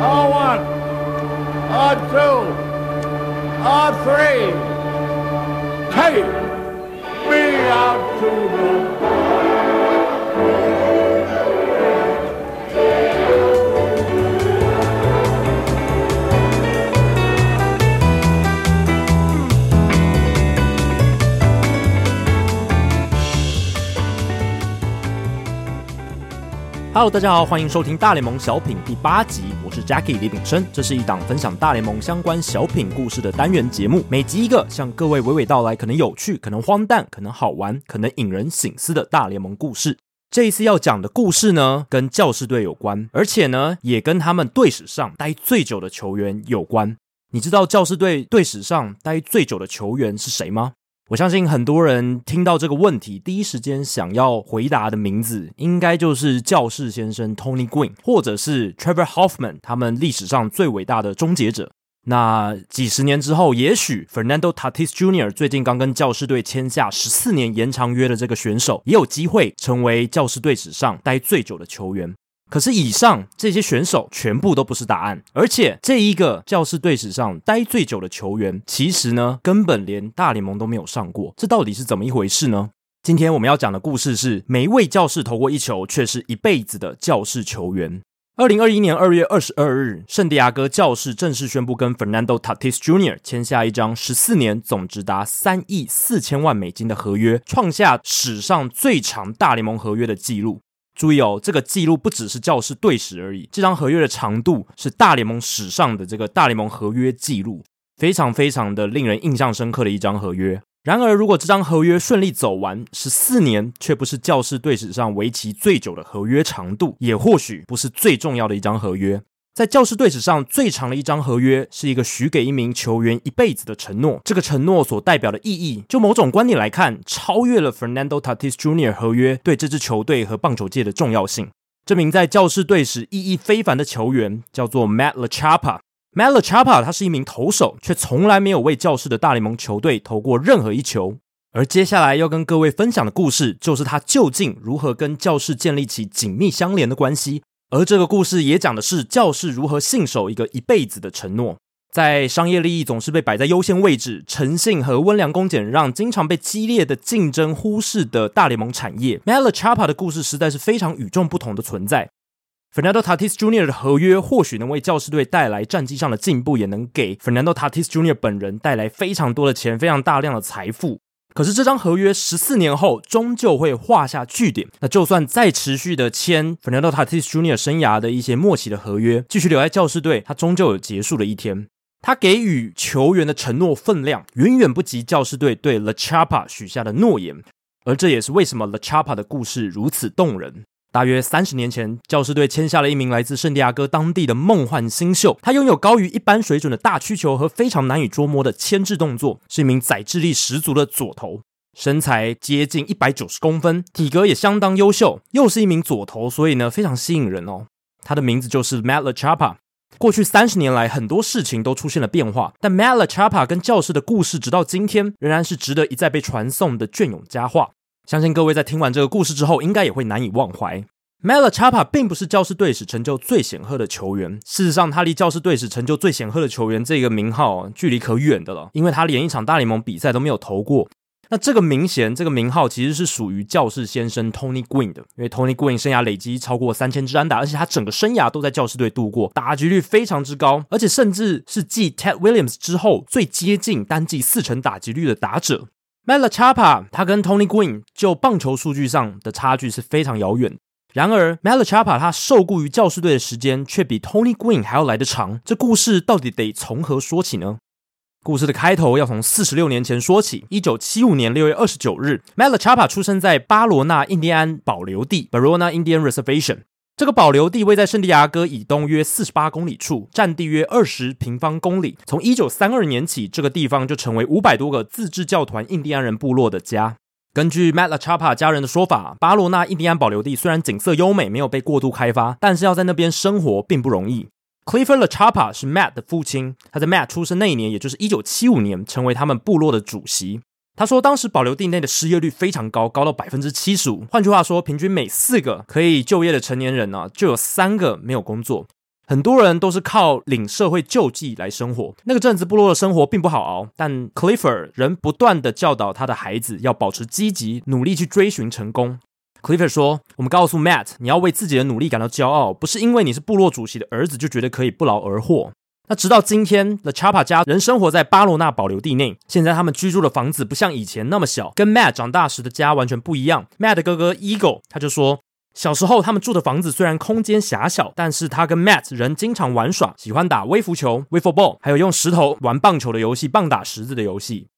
all one are two are three. Hey we are hello 大家好欢迎收听大联盟小品第八集。是 Jackie 李炳生，这是一档分享大联盟相关小品故事的单元节目，每集一个，向各位娓娓道来，可能有趣，可能荒诞，可能好玩，可能引人醒思的大联盟故事。这一次要讲的故事呢，跟教士队有关，而且呢，也跟他们队史上待最久的球员有关。你知道教士队队史上待最久的球员是谁吗？我相信很多人听到这个问题，第一时间想要回答的名字，应该就是教士先生 Tony Gwynn，或者是 Trevor Hoffman，他们历史上最伟大的终结者。那几十年之后，也许 Fernando Tatis Jr. 最近刚跟教士队签下十四年延长约的这个选手，也有机会成为教士队史上待最久的球员。可是，以上这些选手全部都不是答案，而且这一个教士队史上待最久的球员，其实呢，根本连大联盟都没有上过。这到底是怎么一回事呢？今天我们要讲的故事是每一位教士投过一球，却是一辈子的教士球员。二零二一年二月二十二日，圣地亚哥教士正式宣布跟 Fernando Tatis Jr. 签下一张十四年、总值达三亿四千万美金的合约，创下史上最长大联盟合约的纪录。注意哦，这个记录不只是教士队史而已，这张合约的长度是大联盟史上的这个大联盟合约记录，非常非常的令人印象深刻的一张合约。然而，如果这张合约顺利走完，十四年却不是教士队史上为期最久的合约长度，也或许不是最重要的一张合约。在教士队史上最长的一张合约，是一个许给一名球员一辈子的承诺。这个承诺所代表的意义，就某种观点来看，超越了 Fernando Tatis Jr. 合约对这支球队和棒球界的重要性。这名在教士队史意义非凡的球员叫做 Matt LaChappa。Matt LaChappa 他是一名投手，却从来没有为教士的大联盟球队投过任何一球。而接下来要跟各位分享的故事，就是他究竟如何跟教士建立起紧密相连的关系。而这个故事也讲的是教士如何信守一个一辈子的承诺。在商业利益总是被摆在优先位置，诚信和温良恭俭让经常被激烈的竞争忽视的大联盟产业 m e l a Chapa 的故事实在是非常与众不同的存在。Fernando Tatis Jr. 的合约或许能为教士队带来战绩上的进步，也能给 Fernando Tatis Jr. 本人带来非常多的钱、非常大量的财富。可是这张合约十四年后终究会画下句点。那就算再持续的签 Fernando Tatis Jr. 生涯的一些末期的合约，继续留在教士队，他终究有结束的一天。他给予球员的承诺分量远远不及教士队对 La Chapa 许下的诺言，而这也是为什么 La Chapa 的故事如此动人。大约三十年前，教师队签下了一名来自圣地亚哥当地的梦幻新秀。他拥有高于一般水准的大曲球和非常难以捉摸的牵制动作，是一名载智力十足的左投，身材接近一百九十公分，体格也相当优秀，又是一名左投，所以呢非常吸引人哦。他的名字就是 Matt LaChappa。过去三十年来，很多事情都出现了变化，但 Matt LaChappa 跟教师的故事，直到今天仍然是值得一再被传颂的隽永佳话。相信各位在听完这个故事之后，应该也会难以忘怀。Mela Chapa 并不是教士队史成就最显赫的球员，事实上，他离教士队史成就最显赫的球员这个名号距离可远的了，因为他连一场大联盟比赛都没有投过。那这个名衔，这个名号其实是属于教士先生 Tony Gwynn 的，因为 Tony Gwynn 生涯累积超过三千支安打，而且他整个生涯都在教士队度过，打击率非常之高，而且甚至是继 Ted Williams 之后最接近单季四成打击率的打者。Matt LaChappa，他跟 Tony Green 就棒球数据上的差距是非常遥远。然而，Matt LaChappa 他受雇于教士队的时间却比 Tony Green 还要来得长。这故事到底得从何说起呢？故事的开头要从四十六年前说起。一九七五年六月二十九日，Matt LaChappa 出生在巴罗纳印第安保留地 （Barona Indian Reservation）。这个保留地位在圣地亚哥以东约四十八公里处，占地约二十平方公里。从一九三二年起，这个地方就成为五百多个自治教团印第安人部落的家。根据 Matt LaChappa 家人的说法，巴罗纳印第安保留地虽然景色优美，没有被过度开发，但是要在那边生活并不容易。Clifford LaChappa 是 Matt 的父亲，他在 Matt 出生那一年，也就是一九七五年，成为他们部落的主席。他说，当时保留地内的失业率非常高，高到百分之七十五。换句话说，平均每四个可以就业的成年人呢、就有三个没有工作。很多人都是靠领社会救济来生活。那个阵子，部落的生活并不好熬，但 Clifford 仍不断地教导他的孩子要保持积极，努力去追寻成功。Clifford 说：“我们告诉 Matt，你要为自己的努力感到骄傲，不是因为你是部落主席的儿子就觉得可以不劳而获。”那直到今天，The Chapa 家仍生活在巴罗纳保留地内。现在他们居住的房子不像以前那么小，跟 Matt 长大时的家完全不一样。Matt 的哥哥 Eagle 他就说，小时候他们住的房子虽然空间狭小，但是他跟 Matt 仍经常玩耍，喜欢打微浮球 （Wiffle Ball），还有用石头玩棒球的游戏、棒打石子的游戏。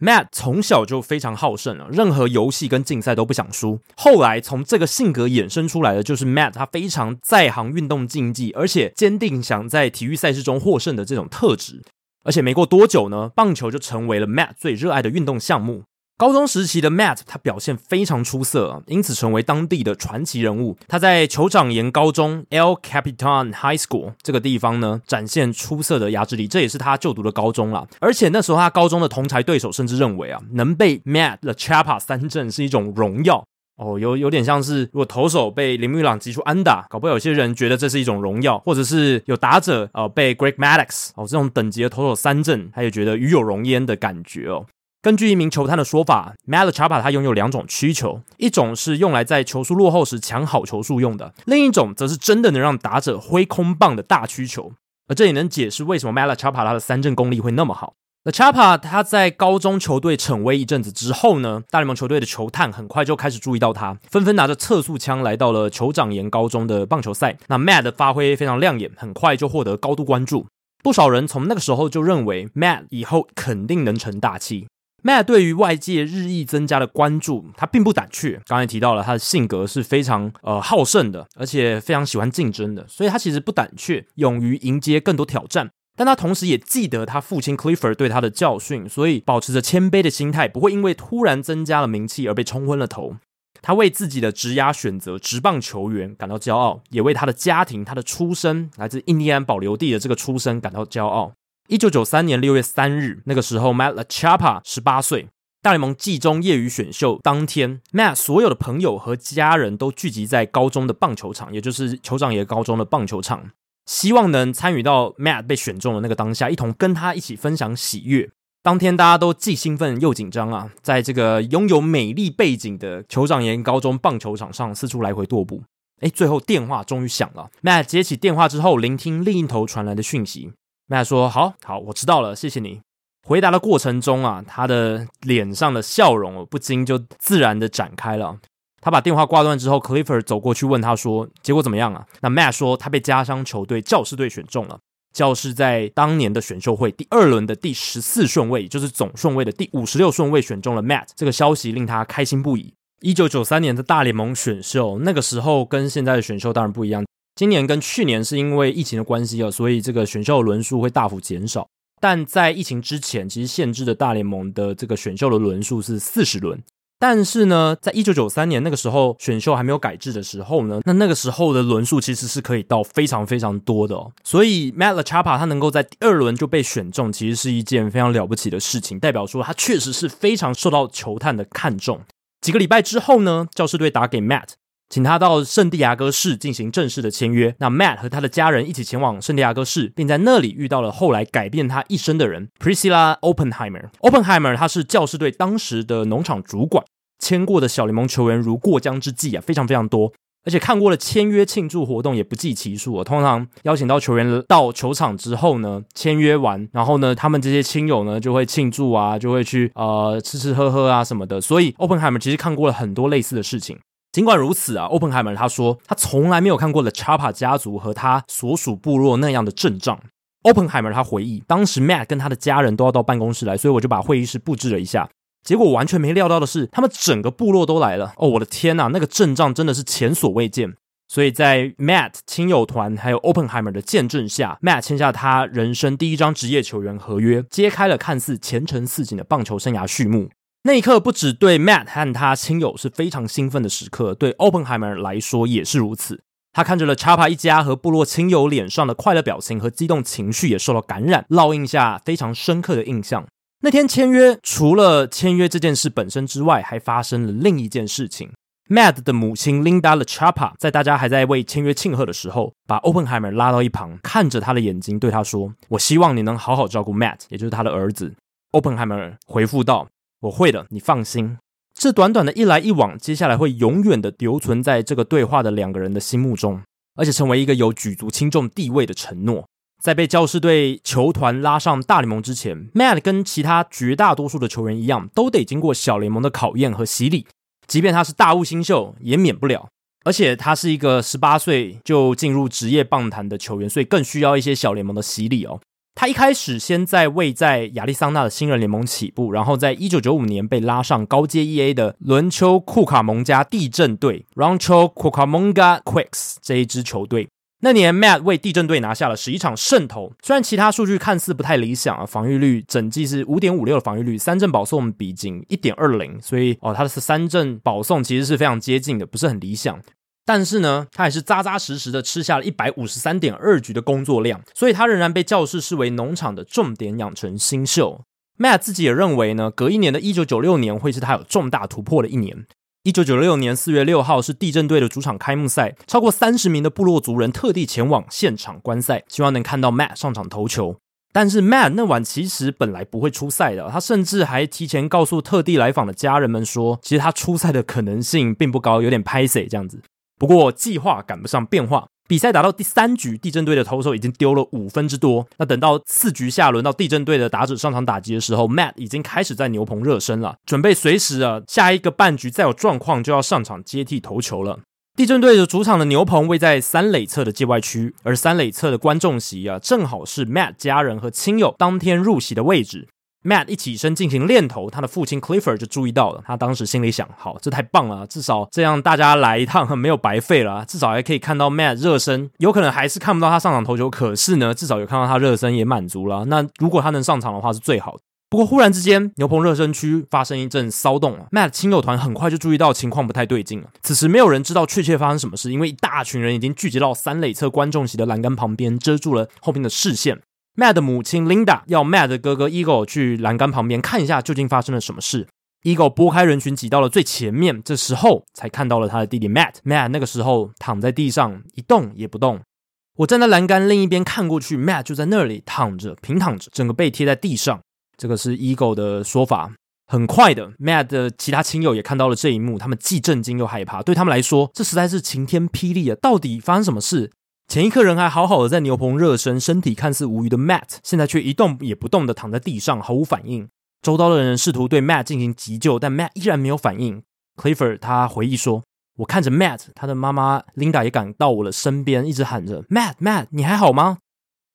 Matt 从小就非常好胜啊，任何游戏跟竞赛都不想输。后来从这个性格衍生出来的就是 Matt，他非常在行运动竞技，而且坚定想在体育赛事中获胜的这种特质。而且没过多久呢，棒球就成为了 Matt 最热爱的运动项目。高中时期的 Matt，他表现非常出色，因此成为当地的传奇人物。他在酋长岩高中 El Capitan High School 这个地方呢，展现出色的压制力，这也是他就读的高中啦。而且那时候他高中的同才对手甚至认为啊，能被 Matt the Chapa 三振是一种荣耀哦，有有点像是如果投手被铃木一朗击出安打，搞不好有些人觉得这是一种荣耀，或者是有打者呃被 Greg Maddux 哦这种等级的投手三振，他也觉得与有荣焉的感觉哦。根据一名球探的说法，Matt the Chapa 他拥有两种曲球，一种是用来在球速落后时抢好球数用的，另一种则是真的能让打者挥空棒的大曲球。而这也能解释为什么 Matt the Chapa 他的三振功力会那么好。那 Chapa 他在高中球队逞威一阵子之后呢，大联盟球队的球探很快就开始注意到他，纷纷拿着测速枪来到了酋长岩高中的棒球赛。那 Matt 的发挥非常亮眼，很快就获得高度关注。不少人从那个时候就认为 Matt 以后肯定能成大器。Matt 对于外界日益增加的关注，他并不胆怯。刚才提到了他的性格是非常呃好胜的，而且非常喜欢竞争的，所以他其实不胆怯，勇于迎接更多挑战。但他同时也记得他父亲 Clifford 对他的教训，所以保持着谦卑的心态，不会因为突然增加了名气而被冲昏了头。他为自己的职涯选择职棒球员感到骄傲，也为他的家庭、他的出身来自印第安保留地的这个出身感到骄傲。一九九三年六月三日，那个时候，Matt LaChapa 十八岁。大联盟季中业余选秀当天，Matt 所有的朋友和家人都聚集在高中的棒球场，也就是酋长爷高中的棒球场，希望能参与到 Matt 被选中的那个当下，一同跟他一起分享喜悦。当天大家都既兴奋又紧张啊，在这个拥有美丽背景的酋长爷高中棒球场上四处来回踱步。诶，最后电话终于响了。Matt 接起电话之后，聆听另一头传来的讯息。Matt 说：“好好，我知道了，谢谢你。”回答的过程中啊，他的脸上的笑容不禁就自然的展开了。他把电话挂断之后，Clifford 走过去问他说：“结果怎么样啊？”那 Matt 说：“他被家乡球队教士队选中了。教士在当年的选秀会第二轮的第十四顺位，也就是总顺位的第五十六顺位选中了 Matt。这个消息令他开心不已。一九九三年的大联盟选秀，那个时候跟现在的选秀当然不一样。”今年跟去年是因为疫情的关系啊，所以这个选秀轮数会大幅减少。但在疫情之前，其实限制的大联盟的这个选秀的轮数是四十轮。但是呢，在一九九三年那个时候，选秀还没有改制的时候呢，那那个时候的轮数其实是可以到非常非常多的哦。所以 Matt Chapa 他能够在第二轮就被选中，其实是一件非常了不起的事情，代表说他确实是非常受到球探的看重。几个礼拜之后呢，教师队打给 Matt。请他到圣地亚哥市进行正式的签约。那 Matt 和他的家人一起前往圣地亚哥市，并在那里遇到了后来改变他一生的人 ——Priscilla Oppenheimer。Oppenheimer 他是教士队当时的农场主管，签过的小联盟球员如过江之鲫啊，非常非常多。而且看过了签约庆祝活动也不计其数。通常邀请到球员到球场之后呢，签约完，然后呢，他们这些亲友呢就会庆祝啊，就会去呃吃吃喝喝啊什么的。所以 Oppenheimer 其实看过了很多类似的事情。尽管如此啊，Openheimer 他说他从来没有看过 The Chapa 家族和他所属部落那样的阵仗。Openheimer 他回忆，当时 Matt 跟他的家人都要到办公室来，所以我就把会议室布置了一下。结果完全没料到的是，他们整个部落都来了。哦，我的天呐，那个阵仗真的是前所未见。所以在 Matt 亲友团还有 Openheimer 的见证下，Matt 签下他人生第一张职业球员合约，揭开了看似前程似锦的棒球生涯序幕。那一刻，不止对 Matt 和他亲友是非常兴奋的时刻，对 Oppenheimer 来说也是如此。他看着了 Chapa 一家和部落亲友脸上的快乐表情和激动情绪，也受到感染，烙印下非常深刻的印象。那天签约，除了签约这件事本身之外，还发生了另一件事情。Matt 的母亲 Linda Chapa 在大家还在为签约庆贺的时候，把 Oppenheimer 拉到一旁，看着他的眼睛对他说：“我希望你能好好照顾 Matt，也就是他的儿子。” Oppenheimer 回复道：“我会的，你放心。”这短短的一来一往，接下来会永远的留存在这个对话的两个人的心目中，而且成为一个有举足轻重地位的承诺。在被教士队球团拉上大联盟之前，Matt 跟其他绝大多数的球员一样，都得经过小联盟的考验和洗礼。即便他是大物新秀，也免不了。而且他是一个十八岁就进入职业棒坛的球员，所以更需要一些小联盟的洗礼哦。他一开始先在位在亚利桑那的新人联盟起步，然后在一九九五年被拉上高阶 EA 的伦丘库卡蒙加地震队 （Rancho Cucamonga Quakes） 这一支球队。那年，Matt 为地震队拿下了十一场胜投。虽然其他数据看似不太理想啊，防御率整季是五点五六的防御率，三振保送比仅一点二零，所以哦，他的三振保送其实是非常接近的，不是很理想。但是呢，他还是扎扎实实的吃下了一百五十三点二局的工作量，所以他仍然被教士视为农场的重点养成新秀。Matt 自己也认为呢，隔一年的一九九六年会是他有重大突破的一年。一九九六年四月六号是地震队的主场开幕赛，超过三十名的部落族人特地前往现场观赛，希望能看到 Matt 上场投球。但是 Matt 那晚其实本来不会出赛的，他甚至还提前告诉特地来访的家人们说，其实他出赛的可能性并不高，有点歹势这样子。不过计划赶不上变化。比赛打到第三局，地震队的投手已经丢了五分之多。那等到四局下轮到地震队的打者上场打击的时候，Matt 已经开始在牛棚热身了，准备随时啊下一个半局再有状况就要上场接替投球了。地震队的主场的牛棚位在三垒侧的界外区，而三垒侧的观众席啊，正好是 Matt 家人和亲友当天入席的位置。Matt 一起身进行练投，他的父亲 Clifford 就注意到了。他当时心里想：好，这太棒了，至少这样大家来一趟没有白费了，至少还可以看到 Matt 热身。有可能还是看不到他上场投球，可是呢，至少有看到他热身也满足了。那如果他能上场的话，是最好的。不过忽然之间，牛棚热身区发生一阵骚动了，Matt 亲友团很快就注意到情况不太对劲了。此时没有人知道确切发生什么事，因为一大群人已经聚集到三垒侧观众席的栏杆旁边，遮住了后面的视线。Matt 的母亲 Linda 要 Matt 的哥哥 Eagle 去栏杆旁边看一下究竟发生了什么事。Eagle 拨开人群挤到了最前面，这时候才看到了他的弟弟 Matt。Matt 那个时候躺在地上一动也不动。我站在栏杆另一边看过去，Matt 就在那里躺着，平躺着，整个背贴在地上。这个是 Eagle 的说法。很快的，Matt 的其他亲友也看到了这一幕，他们既震惊又害怕。对他们来说，这实在是晴天霹雳啊！到底发生什么事？前一刻人还好好的在牛棚热身，身体看似无虞的 Matt，现在却一动也不动的躺在地上，毫无反应。周遭的人试图对 Matt 进行急救，但 Matt 依然没有反应。Clifford 他回忆说：“我看着 Matt，他的妈妈 Linda 也赶到我的身边，一直喊着 Matt，Matt，你还好吗？”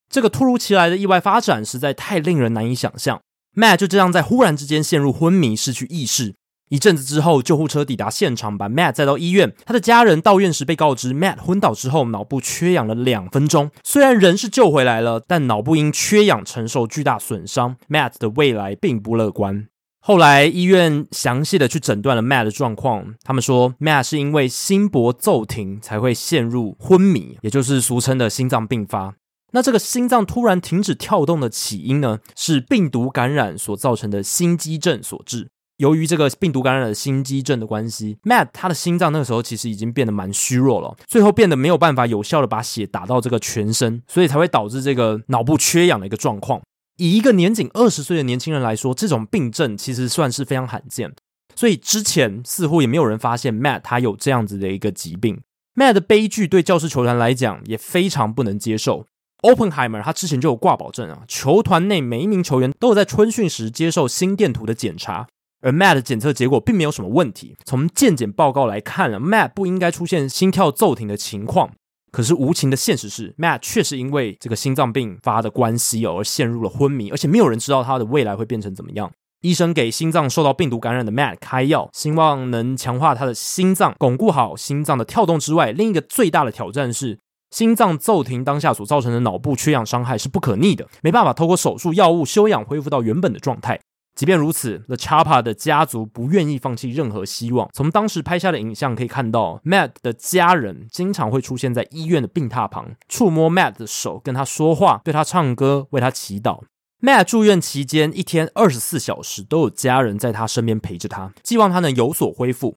这个突如其来的意外发展实在太令人难以想象。Matt 就这样在忽然之间陷入昏迷，失去意识。一阵子之后，救护车抵达现场，把 Matt 载到医院。他的家人到院时被告知，Matt 昏倒之后脑部缺氧了两分钟。虽然人是救回来了，但脑部因缺氧承受巨大损伤，Matt 的未来并不乐观。后来医院详细的去诊断了 Matt 的状况，他们说 Matt 是因为心搏骤停才会陷入昏迷，也就是俗称的心脏病发。那这个心脏突然停止跳动的起因呢，是病毒感染所造成的心肌症所致。由于这个病毒感染的心肌症的关系，Matt 他的心脏那个时候其实已经变得蛮虚弱了，最后变得没有办法有效的把血打到这个全身，所以才会导致这个脑部缺氧的一个状况。以一个年仅二十岁的年轻人来说，这种病症其实算是非常罕见，所以之前似乎也没有人发现 Matt 他有这样子的一个疾病。Matt 的悲剧对教师球团来讲也非常不能接受。Openheimer 他之前就有挂保证啊，球团内每一名球员都有在春训时接受心电图的检查。而 Matt 的检测结果并没有什么问题。从健检报告来看了，Matt 不应该出现心跳骤停的情况。可是无情的现实是，Matt 确实因为这个心脏病发的关系而陷入了昏迷，而且没有人知道他的未来会变成怎么样。医生给心脏受到病毒感染的 Matt 开药，希望能强化他的心脏，巩固好心脏的跳动之外，另一个最大的挑战是，心脏骤停当下所造成的脑部缺氧伤害是不可逆的，没办法透过手术、药物休养恢复到原本的状态。即便如此，The Chappa 的家族不愿意放弃任何希望。从当时拍下的影像可以看到，Matt 的家人经常会出现在医院的病榻旁，触摸 Matt 的手，跟他说话，对他唱歌，为他祈祷。Matt 住院期间，一天二十四小时都有家人在他身边陪着他，希望他能有所恢复。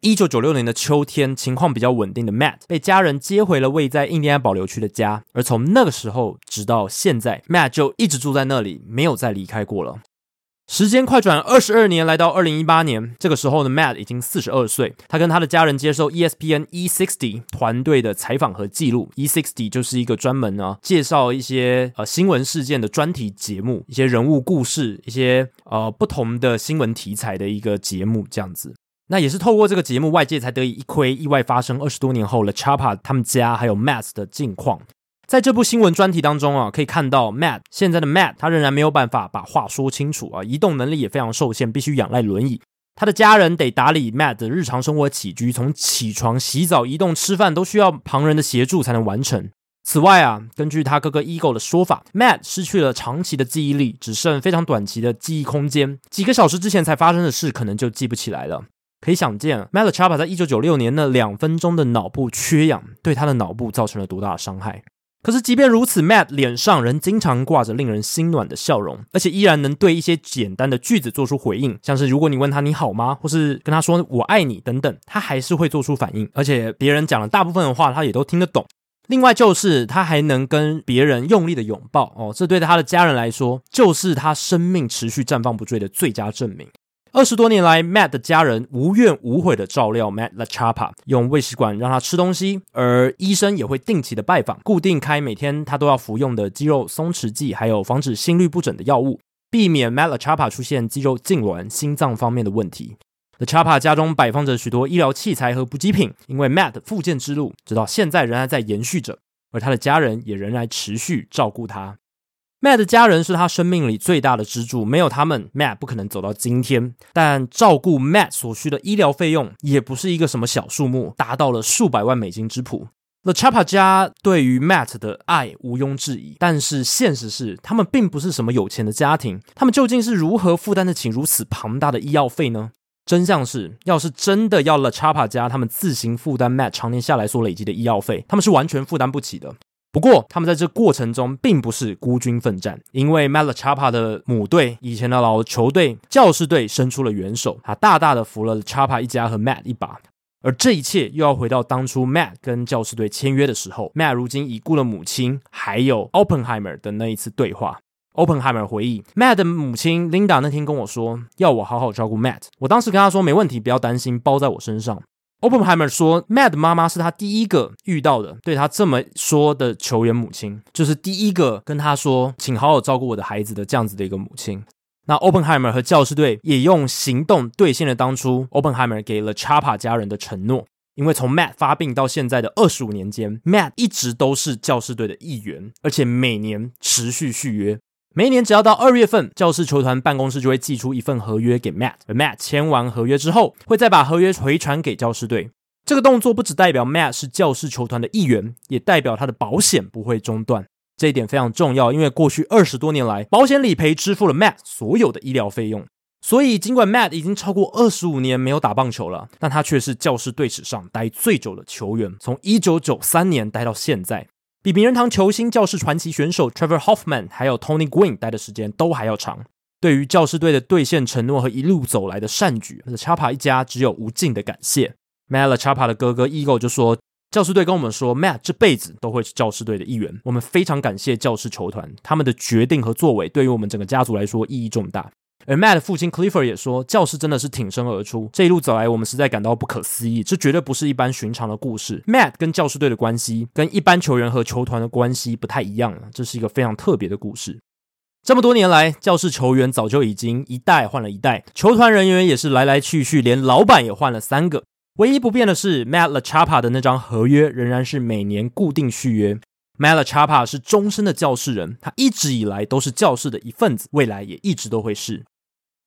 一九九六年的秋天，情况比较稳定的 Matt 被家人接回了位在印第安保留区的家，而从那个时候直到现在，Matt 就一直住在那里，没有再离开过了。时间快转二十二年，来到二零一八年，这个时候呢，Matt 已经四十二岁。他跟他的家人接受 ESPN E60 团队的采访和记录。E60 就是一个专门呢介绍一些呃新闻事件的专题节目，一些人物故事，一些呃不同的新闻题材的一个节目，这样子。那也是透过这个节目，外界才得以一窥意外发生二十多年后了 Chapa 他们家还有 Matt 的近况。在这部新闻专题当中啊，可以看到 Matt 现在的 Matt，他仍然没有办法把话说清楚啊，移动能力也非常受限，必须仰赖轮椅。他的家人得打理 Matt 的日常生活起居，从起床、洗澡、移动、吃饭都需要旁人的协助才能完成。此外啊，根据他哥哥 Ego 的说法，Matt 失去了长期的记忆力，只剩非常短期的记忆空间，几个小时之前才发生的事可能就记不起来了。可以想见，Matt Chapa 在一九九六年那两分钟的脑部缺氧，对他的脑部造成了多大的伤害。可是，即便如此，Matt 脸上仍经常挂着令人心暖的笑容，而且依然能对一些简单的句子做出回应，像是如果你问他你好吗，或是跟他说我爱你等等，他还是会做出反应，而且别人讲了大部分的话，他也都听得懂。另外就是他还能跟别人用力的拥抱哦，这对他的家人来说，就是他生命持续绽放不坠的最佳证明。二十多年来，Matt 的家人无怨无悔的照料 Matt LaChapa，用喂食管让他吃东西，而医生也会定期的拜访，固定开每天他都要服用的肌肉松弛剂，还有防止心律不整的药物，避免 Matt LaChapa 出现肌肉痉挛、心脏方面的问题。LaChapa 家中摆放着许多医疗器材和补给品，因为 Matt 的复健之路直到现在仍然在延续着，而他的家人也仍然持续照顾他。Matt 的家人是他生命里最大的支柱，没有他们，Matt 不可能走到今天。但照顾 Matt 所需的医疗费用也不是一个什么小数目，达到了数百万美金之谱。The Chapa 家对于 Matt 的爱毋庸置疑，但是现实是，他们并不是什么有钱的家庭。他们究竟是如何负担得起如此庞大的医药费呢？真相是，要是真的要 The Chapa 家他们自行负担 Matt 常年下来所累积的医药费，他们是完全负担不起的。不过，他们在这过程中并不是孤军奋战，因为 Matt LaChapa 的母队以前的老球队教士队伸出了援手，他大大的扶了 Chapa 一家和 Matt 一把。而这一切又要回到当初 Matt 跟教士队签约的时候，Matt 如今已故的母亲还有 Oppenheimer 的那一次对话。Oppenheimer 回忆，Matt 的母亲 Linda 那天跟我说，要我好好照顾 Matt。我当时跟他说，没问题，不要担心，包在我身上。Oppenheimer 说，Matt 妈妈是他第一个遇到的对他这么说的球员母亲，就是第一个跟他说“请好好照顾我的孩子”的这样子的一个母亲。那 Oppenheimer 和教士队也用行动兑现了当初 Oppenheimer 给了 Chapa 家人的承诺，因为从 Matt 发病到现在的二十五年间，Matt 一直都是教士队的一员，而且每年持续续约。每一年只要到二月份，教士球团办公室就会寄出一份合约给 Matt，而 Matt 签完合约之后，会再把合约回传给教士队。这个动作不只代表 Matt 是教士球团的一员，也代表他的保险不会中断。这一点非常重要，因为过去二十多年来，保险理赔支付了 Matt 所有的医疗费用。所以，尽管 Matt 已经超过二十五年没有打棒球了，但他却是教师队史上待最久的球员，从一九九三年待到现在。比名人堂球星、教士传奇选手 Trevor Hoffman 还有 Tony Gwynn 待的时间都还要长。对于教士队的兑现承诺和一路走来的善举，LaChapa 一家只有无尽的感谢。Mela Chapa 的哥哥 Eagle 就说：“教士队跟我们说，Matt 这辈子都会是教士队的一员。我们非常感谢教士球团，他们的决定和作为对于我们整个家族来说意义重大。”而 Matt 的父亲 Clifford 也说，教室真的是挺身而出，这一路走来，我们实在感到不可思议。这绝对不是一般寻常的故事。Matt 跟教士队的关系，跟一般球员和球团的关系不太一样了，这是一个非常特别的故事。这么多年来，教室球员早就已经一代换了一代，球团人员也是来来去去，连老板也换了三个。唯一不变的是，Matt LaChapa 的那张合约仍然是每年固定续约。Mala Chapa 是终身的教士人，他一直以来都是教士的一份子，未来也一直都会是。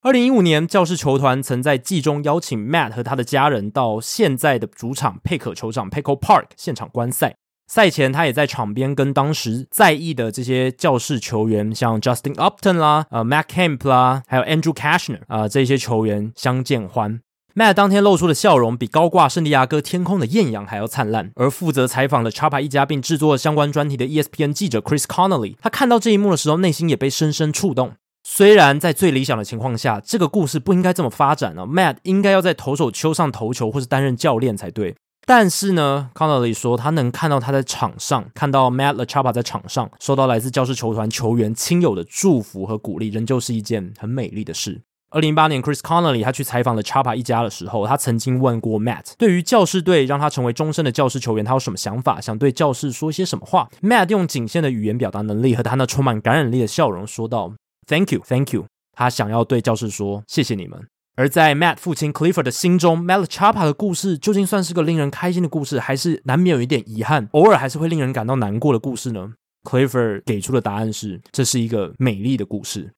二零一五年，教士球团曾在季中邀请 Matt 和他的家人到现在的主场佩可球场 （Petco Park） 现场观赛。赛前，他也在场边跟当时在役的这些教士球员，像 Justin Upton 啦、呃 Matt Kemp 啦，还有 Andrew Cashner 啊、这些球员相见欢。Matt 当天露出的笑容比高挂圣地亚哥天空的艳阳还要灿烂。而负责采访了 Chapa 一家并制作相关专题的 ESPN 记者 Chris Connolly，他看到这一幕的时候，内心也被深深触动。虽然在最理想的情况下，这个故事不应该这么发展呢、，Matt 应该要在投手丘上投球，或是担任教练才对。但是呢，Connolly 说他能看到他在场上，看到 Matt LaChappa 在场上，收到来自教师球团球员亲友的祝福和鼓励，仍旧是一件很美丽的事。二零一八年，Chris Connolly 他去采访了 Chapa 一家的时候，他曾经问过 Matt，对于教士队让他成为终身的教士球员，他有什么想法？想对教士说些什么话？Matt 用仅限的语言表达能力和他那充满感染力的笑容说道：“Thank you, thank you。”他想要对教士说：“谢谢你们。”而在 Matt 父亲 Clifford 的心中，Matt Chappa 的故事究竟算是个令人开心的故事，还是难免有一点遗憾，偶尔还是会令人感到难过的故事呢？Clifford 给出的答案是：这是一个美丽的故事。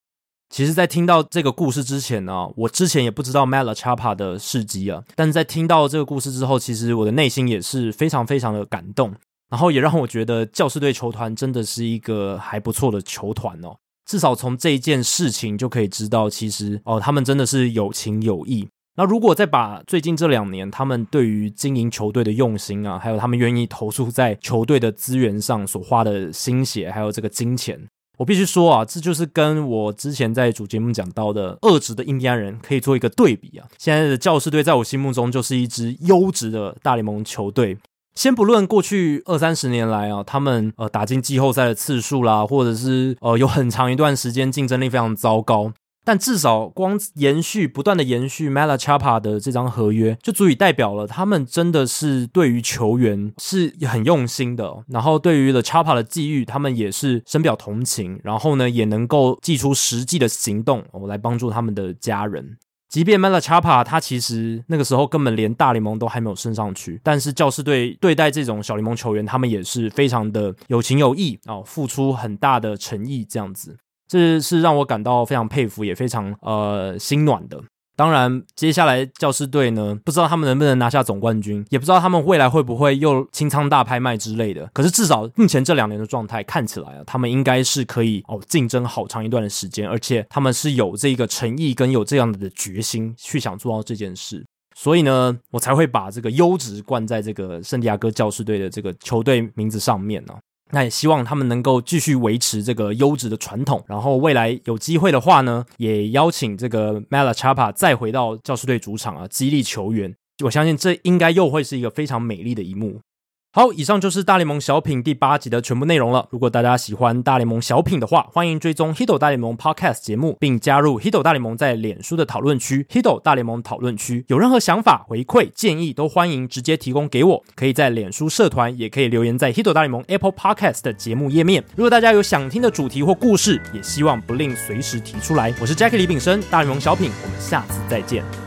其实，在听到这个故事之前呢、我之前也不知道 Mala Chapa 的事迹啊。但是在听到这个故事之后，其实我的内心也是非常非常的感动，然后也让我觉得教士队球团真的是一个还不错的球团哦。至少从这一件事情就可以知道，其实哦，他们真的是有情有义。那如果再把最近这两年他们对于经营球队的用心啊，还有他们愿意投注在球队的资源上所花的心血，还有这个金钱，我必须说啊，这就是跟我之前在主节目讲到的恶质的印第安人可以做一个对比啊。现在的教士队在我心目中就是一支优质的大联盟球队。先不论过去二三十年来啊，他们呃打进季后赛的次数啦，或者是呃有很长一段时间竞争力非常糟糕，但至少光延续不断的延续 Matt LaChappa 的这张合约，就足以代表了他们真的是对于球员是很用心的。然后对于 LaChappa 的际遇，他们也是深表同情，然后呢也能够祭出实际的行动哦来帮助他们的家人。即便 Matt LaChappa 他其实那个时候根本连大联盟都还没有升上去，但是教士队对待这种小联盟球员，他们也是非常的有情有义啊、哦，付出很大的诚意，这样子，这是让我感到非常佩服，也非常呃心暖的。当然，接下来教师队呢，不知道他们能不能拿下总冠军，也不知道他们未来会不会又清仓大拍卖之类的。可是至少目前这两年的状态看起来啊，他们应该是可以哦竞争好长一段的时间，而且他们是有这个诚意跟有这样的决心去想做到这件事。所以呢，我才会把这个优质冠在这个圣地亚哥教士队的这个球队名字上面呢、那也希望他们能够继续维持这个优质的传统，然后未来有机会的话呢，也邀请这个 Mala Chappa 再回到教师队主场啊，激励球员。我相信这应该又会是一个非常美丽的一幕。好，以上就是大联盟小品第八集的全部内容了。如果大家喜欢大联盟小品的话，欢迎追踪 Hito 大联盟 Podcast 节目，并加入 Hito 大联盟在脸书的讨论区 Hito 大联盟讨论区。有任何想法、回馈、建议，都欢迎直接提供给我。可以在脸书社团，也可以留言在 Hito 大联盟 Apple Podcast 的节目页面。如果大家有想听的主题或故事，也希望不吝随时提出来。我是 Jackie 李炳生，大联盟小品，我们下次再见。